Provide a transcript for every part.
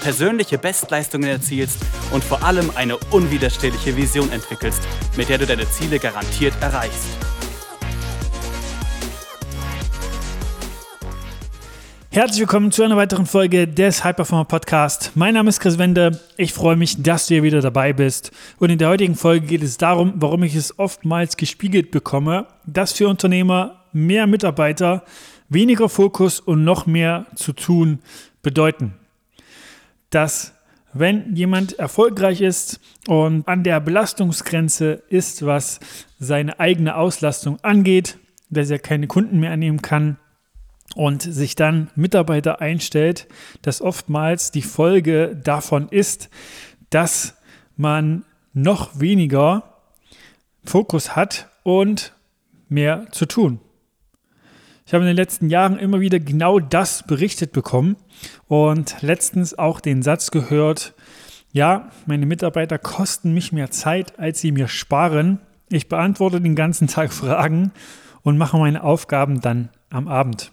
persönliche Bestleistungen erzielst und vor allem eine unwiderstehliche Vision entwickelst, mit der du deine Ziele garantiert erreichst. Herzlich willkommen zu einer weiteren Folge des High Performer Podcast. Mein Name ist Chris Wende. Ich freue mich, dass du hier wieder dabei bist. Und in der heutigen Folge geht es darum, warum ich es oftmals gespiegelt bekomme, dass für Unternehmer mehr Mitarbeiter, weniger Fokus und noch mehr zu tun bedeuten dass wenn jemand erfolgreich ist und an der Belastungsgrenze ist, was seine eigene Auslastung angeht, dass er keine Kunden mehr annehmen kann und sich dann Mitarbeiter einstellt, dass oftmals die Folge davon ist, dass man noch weniger Fokus hat und mehr zu tun. Ich habe in den letzten Jahren immer wieder genau das berichtet bekommen und letztens auch den Satz gehört, ja, meine Mitarbeiter kosten mich mehr Zeit, als sie mir sparen. Ich beantworte den ganzen Tag Fragen und mache meine Aufgaben dann am Abend.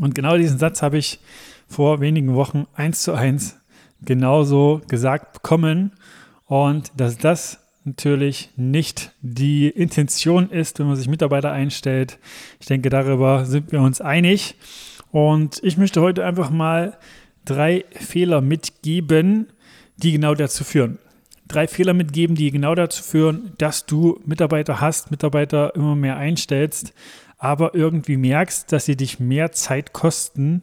Und genau diesen Satz habe ich vor wenigen Wochen eins zu eins genauso gesagt bekommen. Und dass das natürlich nicht die Intention ist, wenn man sich Mitarbeiter einstellt. Ich denke, darüber sind wir uns einig. Und ich möchte heute einfach mal drei Fehler mitgeben, die genau dazu führen. Drei Fehler mitgeben, die genau dazu führen, dass du Mitarbeiter hast, Mitarbeiter immer mehr einstellst, aber irgendwie merkst, dass sie dich mehr Zeit kosten,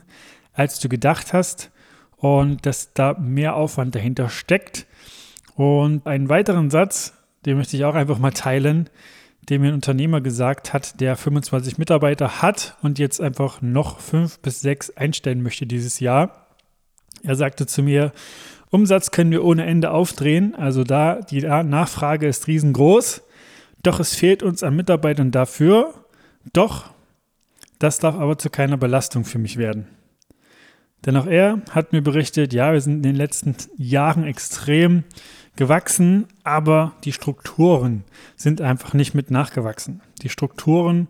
als du gedacht hast und dass da mehr Aufwand dahinter steckt und einen weiteren Satz, den möchte ich auch einfach mal teilen, den mir ein Unternehmer gesagt hat, der 25 Mitarbeiter hat und jetzt einfach noch fünf bis sechs einstellen möchte dieses Jahr. Er sagte zu mir, Umsatz können wir ohne Ende aufdrehen, also da die Nachfrage ist riesengroß, doch es fehlt uns an Mitarbeitern dafür, doch das darf aber zu keiner Belastung für mich werden. Denn auch er hat mir berichtet, ja, wir sind in den letzten Jahren extrem gewachsen, aber die Strukturen sind einfach nicht mit nachgewachsen. Die Strukturen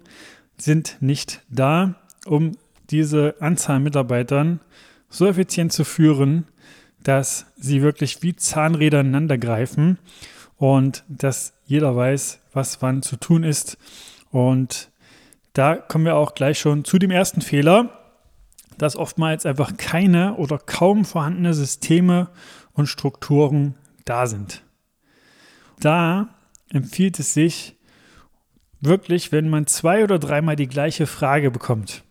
sind nicht da, um diese Anzahl Mitarbeitern so effizient zu führen, dass sie wirklich wie Zahnräder ineinander greifen und dass jeder weiß, was wann zu tun ist. Und da kommen wir auch gleich schon zu dem ersten Fehler, dass oftmals einfach keine oder kaum vorhandene Systeme und Strukturen da sind. Da empfiehlt es sich wirklich, wenn man zwei oder dreimal die gleiche Frage bekommt,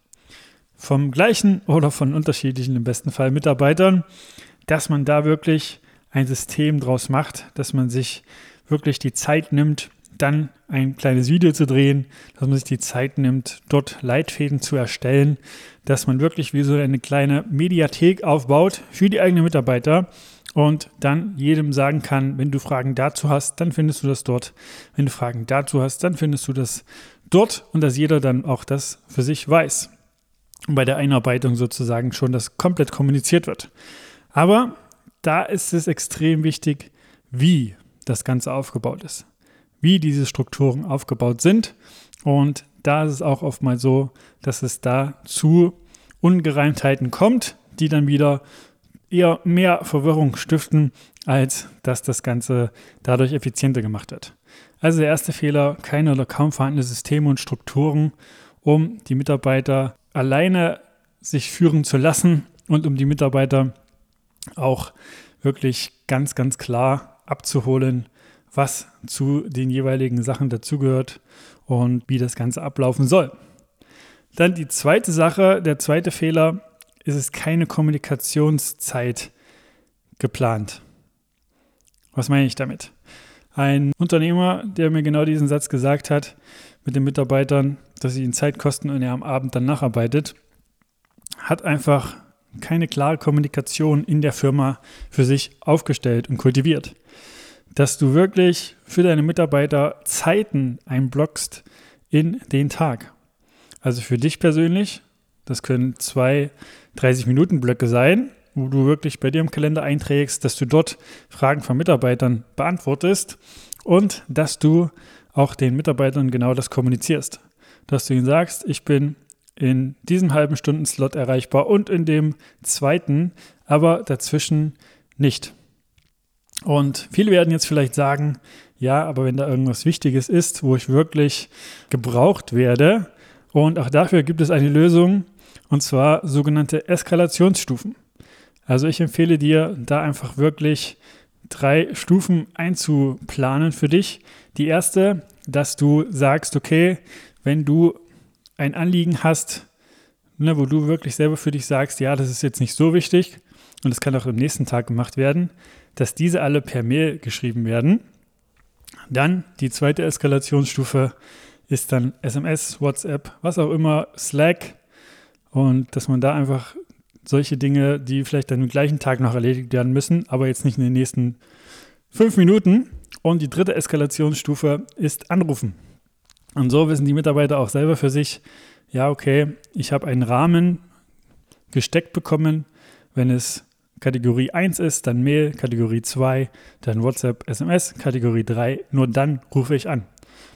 vom gleichen oder von unterschiedlichen im besten Fall Mitarbeitern, dass man da wirklich ein System draus macht, dass man sich wirklich die Zeit nimmt, dann ein kleines Video zu drehen, dass man sich die Zeit nimmt, dort Leitfäden zu erstellen, dass man wirklich wie so eine kleine Mediathek aufbaut für die eigenen Mitarbeiter und dann jedem sagen kann, wenn du Fragen dazu hast, dann findest du das dort. Wenn du Fragen dazu hast, dann findest du das dort und dass jeder dann auch das für sich weiß. Und bei der Einarbeitung sozusagen schon das komplett kommuniziert wird. Aber da ist es extrem wichtig, wie das Ganze aufgebaut ist, wie diese Strukturen aufgebaut sind. Und da ist es auch oftmals so, dass es da zu Ungereimtheiten kommt, die dann wieder eher mehr Verwirrung stiften, als dass das Ganze dadurch effizienter gemacht wird. Also der erste Fehler, keine oder kaum vorhandene Systeme und Strukturen, um die Mitarbeiter alleine sich führen zu lassen und um die Mitarbeiter auch wirklich ganz, ganz klar abzuholen, was zu den jeweiligen Sachen dazugehört und wie das Ganze ablaufen soll. Dann die zweite Sache, der zweite Fehler, ist es keine Kommunikationszeit geplant. Was meine ich damit? Ein Unternehmer, der mir genau diesen Satz gesagt hat, mit den Mitarbeitern, dass sie ihn Zeit kosten und er am Abend dann nacharbeitet, hat einfach keine klare Kommunikation in der Firma für sich aufgestellt und kultiviert. dass du wirklich für deine Mitarbeiter Zeiten einblockst in den Tag. Also für dich persönlich, das können zwei 30-Minuten-Blöcke sein, wo du wirklich bei dir im Kalender einträgst, dass du dort Fragen von Mitarbeitern beantwortest und dass du auch den Mitarbeitern genau das kommunizierst. Dass du ihnen sagst, ich bin in diesem halben Stunden-Slot erreichbar und in dem zweiten, aber dazwischen nicht. Und viele werden jetzt vielleicht sagen, ja, aber wenn da irgendwas Wichtiges ist, wo ich wirklich gebraucht werde, und auch dafür gibt es eine Lösung, und zwar sogenannte Eskalationsstufen. Also ich empfehle dir, da einfach wirklich drei Stufen einzuplanen für dich. Die erste, dass du sagst, okay, wenn du ein Anliegen hast, ne, wo du wirklich selber für dich sagst, ja, das ist jetzt nicht so wichtig und das kann auch am nächsten Tag gemacht werden, dass diese alle per Mail geschrieben werden. Dann die zweite Eskalationsstufe ist dann SMS, WhatsApp, was auch immer, Slack und dass man da einfach solche Dinge, die vielleicht dann am gleichen Tag noch erledigt werden müssen, aber jetzt nicht in den nächsten fünf Minuten. Und die dritte Eskalationsstufe ist Anrufen. Und so wissen die Mitarbeiter auch selber für sich, ja, okay, ich habe einen Rahmen gesteckt bekommen. Wenn es Kategorie 1 ist, dann Mail, Kategorie 2, dann WhatsApp, SMS, Kategorie 3, nur dann rufe ich an.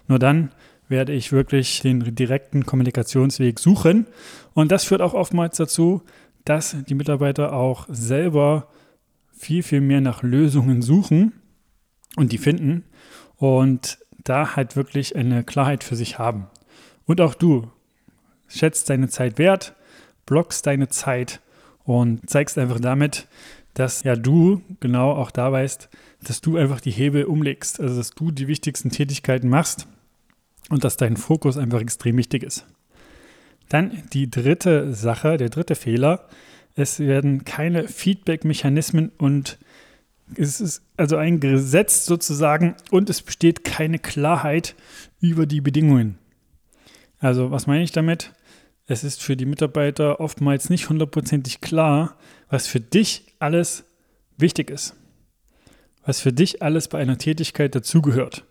Nur dann werde ich wirklich den direkten Kommunikationsweg suchen. Und das führt auch oftmals dazu, dass die Mitarbeiter auch selber viel, viel mehr nach Lösungen suchen und die finden und da halt wirklich eine Klarheit für sich haben. Und auch du schätzt deine Zeit wert, blockst deine Zeit und zeigst einfach damit, dass ja du genau auch da weißt, dass du einfach die Hebel umlegst, also dass du die wichtigsten Tätigkeiten machst und dass dein Fokus einfach extrem wichtig ist. Dann die dritte Sache, der dritte Fehler. Es werden keine Feedback-Mechanismen und es ist also eingesetzt sozusagen und es besteht keine Klarheit über die Bedingungen. Also was meine ich damit? Es ist für die Mitarbeiter oftmals nicht hundertprozentig klar, was für dich alles wichtig ist. Was für dich alles bei einer Tätigkeit dazugehört.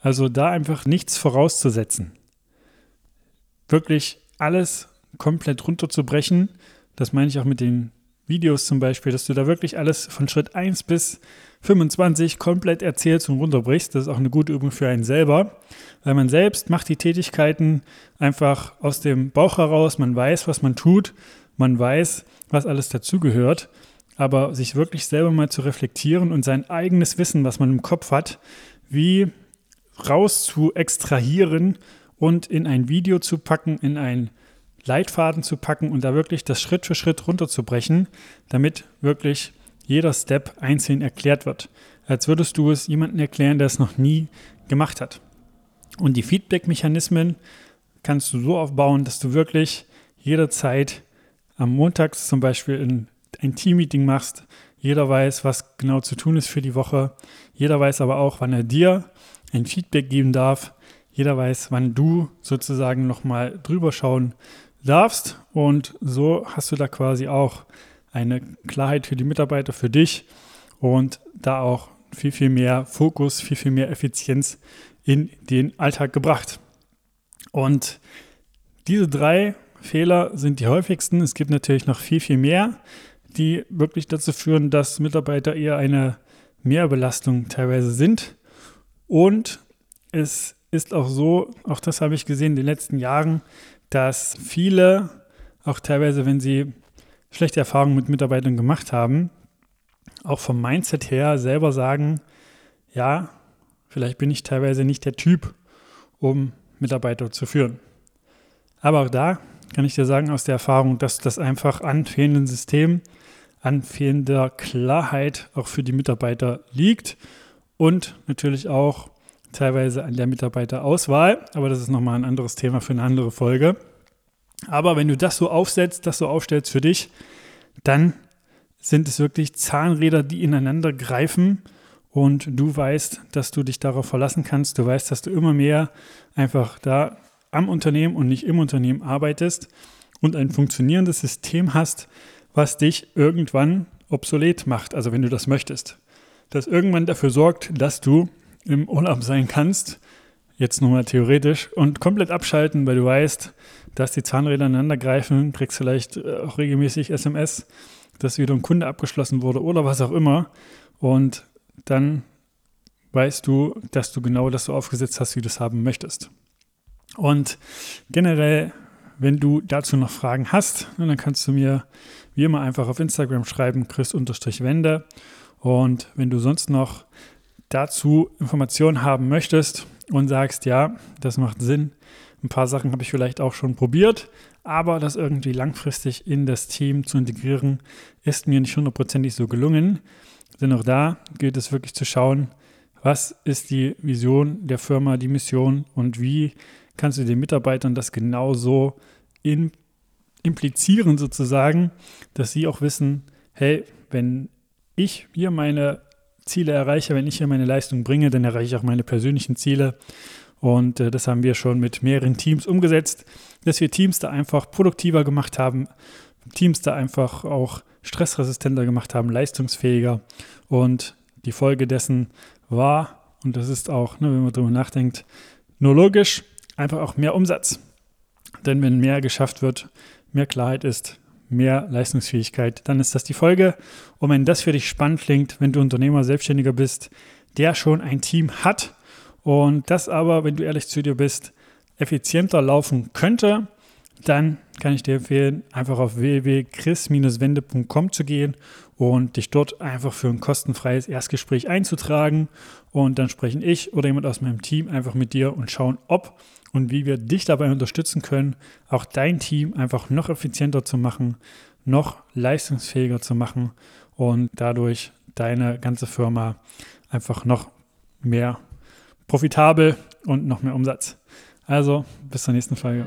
Also da einfach nichts vorauszusetzen. Wirklich alles komplett runterzubrechen. Das meine ich auch mit den Videos zum Beispiel, dass du da wirklich alles von Schritt 1 bis 25 komplett erzählst und runterbrichst. Das ist auch eine gute Übung für einen selber, weil man selbst macht die Tätigkeiten einfach aus dem Bauch heraus. Man weiß, was man tut, man weiß, was alles dazugehört. Aber sich wirklich selber mal zu reflektieren und sein eigenes Wissen, was man im Kopf hat, wie raus zu extrahieren und in ein Video zu packen, in einen Leitfaden zu packen und da wirklich das Schritt für Schritt runterzubrechen, damit wirklich jeder Step einzeln erklärt wird. Als würdest du es jemandem erklären, der es noch nie gemacht hat. Und die Feedback-Mechanismen kannst du so aufbauen, dass du wirklich jederzeit am Montags zum Beispiel ein, ein Team-Meeting machst. Jeder weiß, was genau zu tun ist für die Woche. Jeder weiß aber auch, wann er dir ein Feedback geben darf. Jeder weiß, wann du sozusagen nochmal drüber schauen darfst. Und so hast du da quasi auch eine Klarheit für die Mitarbeiter, für dich und da auch viel, viel mehr Fokus, viel, viel mehr Effizienz in den Alltag gebracht. Und diese drei Fehler sind die häufigsten. Es gibt natürlich noch viel, viel mehr, die wirklich dazu führen, dass Mitarbeiter eher eine Mehrbelastung teilweise sind. Und es ist auch so, auch das habe ich gesehen in den letzten Jahren, dass viele, auch teilweise, wenn sie schlechte Erfahrungen mit Mitarbeitern gemacht haben, auch vom Mindset her selber sagen, ja, vielleicht bin ich teilweise nicht der Typ, um Mitarbeiter zu führen. Aber auch da kann ich dir sagen aus der Erfahrung, dass das einfach an fehlenden Systemen, an fehlender Klarheit auch für die Mitarbeiter liegt und natürlich auch teilweise an der Mitarbeiterauswahl, aber das ist nochmal ein anderes Thema für eine andere Folge. Aber wenn du das so aufsetzt, das so aufstellst für dich, dann sind es wirklich Zahnräder, die ineinander greifen und du weißt, dass du dich darauf verlassen kannst. Du weißt, dass du immer mehr einfach da am Unternehmen und nicht im Unternehmen arbeitest und ein funktionierendes System hast, was dich irgendwann obsolet macht, also wenn du das möchtest. Das irgendwann dafür sorgt, dass du im Urlaub sein kannst, jetzt nur mal theoretisch, und komplett abschalten, weil du weißt, dass die Zahnräder ineinander greifen, kriegst vielleicht äh, auch regelmäßig SMS, dass wieder ein Kunde abgeschlossen wurde oder was auch immer. Und dann weißt du, dass du genau das so aufgesetzt hast, wie du es haben möchtest. Und generell, wenn du dazu noch Fragen hast, dann kannst du mir wie immer einfach auf Instagram schreiben, chris-wende. Und wenn du sonst noch dazu Informationen haben möchtest und sagst, ja, das macht Sinn, ein paar Sachen habe ich vielleicht auch schon probiert, aber das irgendwie langfristig in das Team zu integrieren, ist mir nicht hundertprozentig so gelungen. Denn auch da gilt es wirklich zu schauen, was ist die Vision der Firma, die Mission und wie kannst du den Mitarbeitern das genauso in, implizieren sozusagen, dass sie auch wissen, hey, wenn ich hier meine Ziele erreiche, wenn ich hier meine Leistung bringe, dann erreiche ich auch meine persönlichen Ziele. Und äh, das haben wir schon mit mehreren Teams umgesetzt, dass wir Teams da einfach produktiver gemacht haben, Teams da einfach auch stressresistenter gemacht haben, leistungsfähiger. Und die Folge dessen war, und das ist auch, ne, wenn man darüber nachdenkt, nur logisch, einfach auch mehr Umsatz. Denn wenn mehr geschafft wird, mehr Klarheit ist, mehr Leistungsfähigkeit, dann ist das die Folge. Und wenn das für dich spannend klingt, wenn du Unternehmer, Selbstständiger bist, der schon ein Team hat und das aber, wenn du ehrlich zu dir bist, effizienter laufen könnte, dann kann ich dir empfehlen, einfach auf www.chris-wende.com zu gehen und dich dort einfach für ein kostenfreies Erstgespräch einzutragen. Und dann sprechen ich oder jemand aus meinem Team einfach mit dir und schauen, ob und wie wir dich dabei unterstützen können, auch dein Team einfach noch effizienter zu machen, noch leistungsfähiger zu machen und dadurch deine ganze Firma einfach noch mehr profitabel und noch mehr Umsatz. Also bis zur nächsten Folge.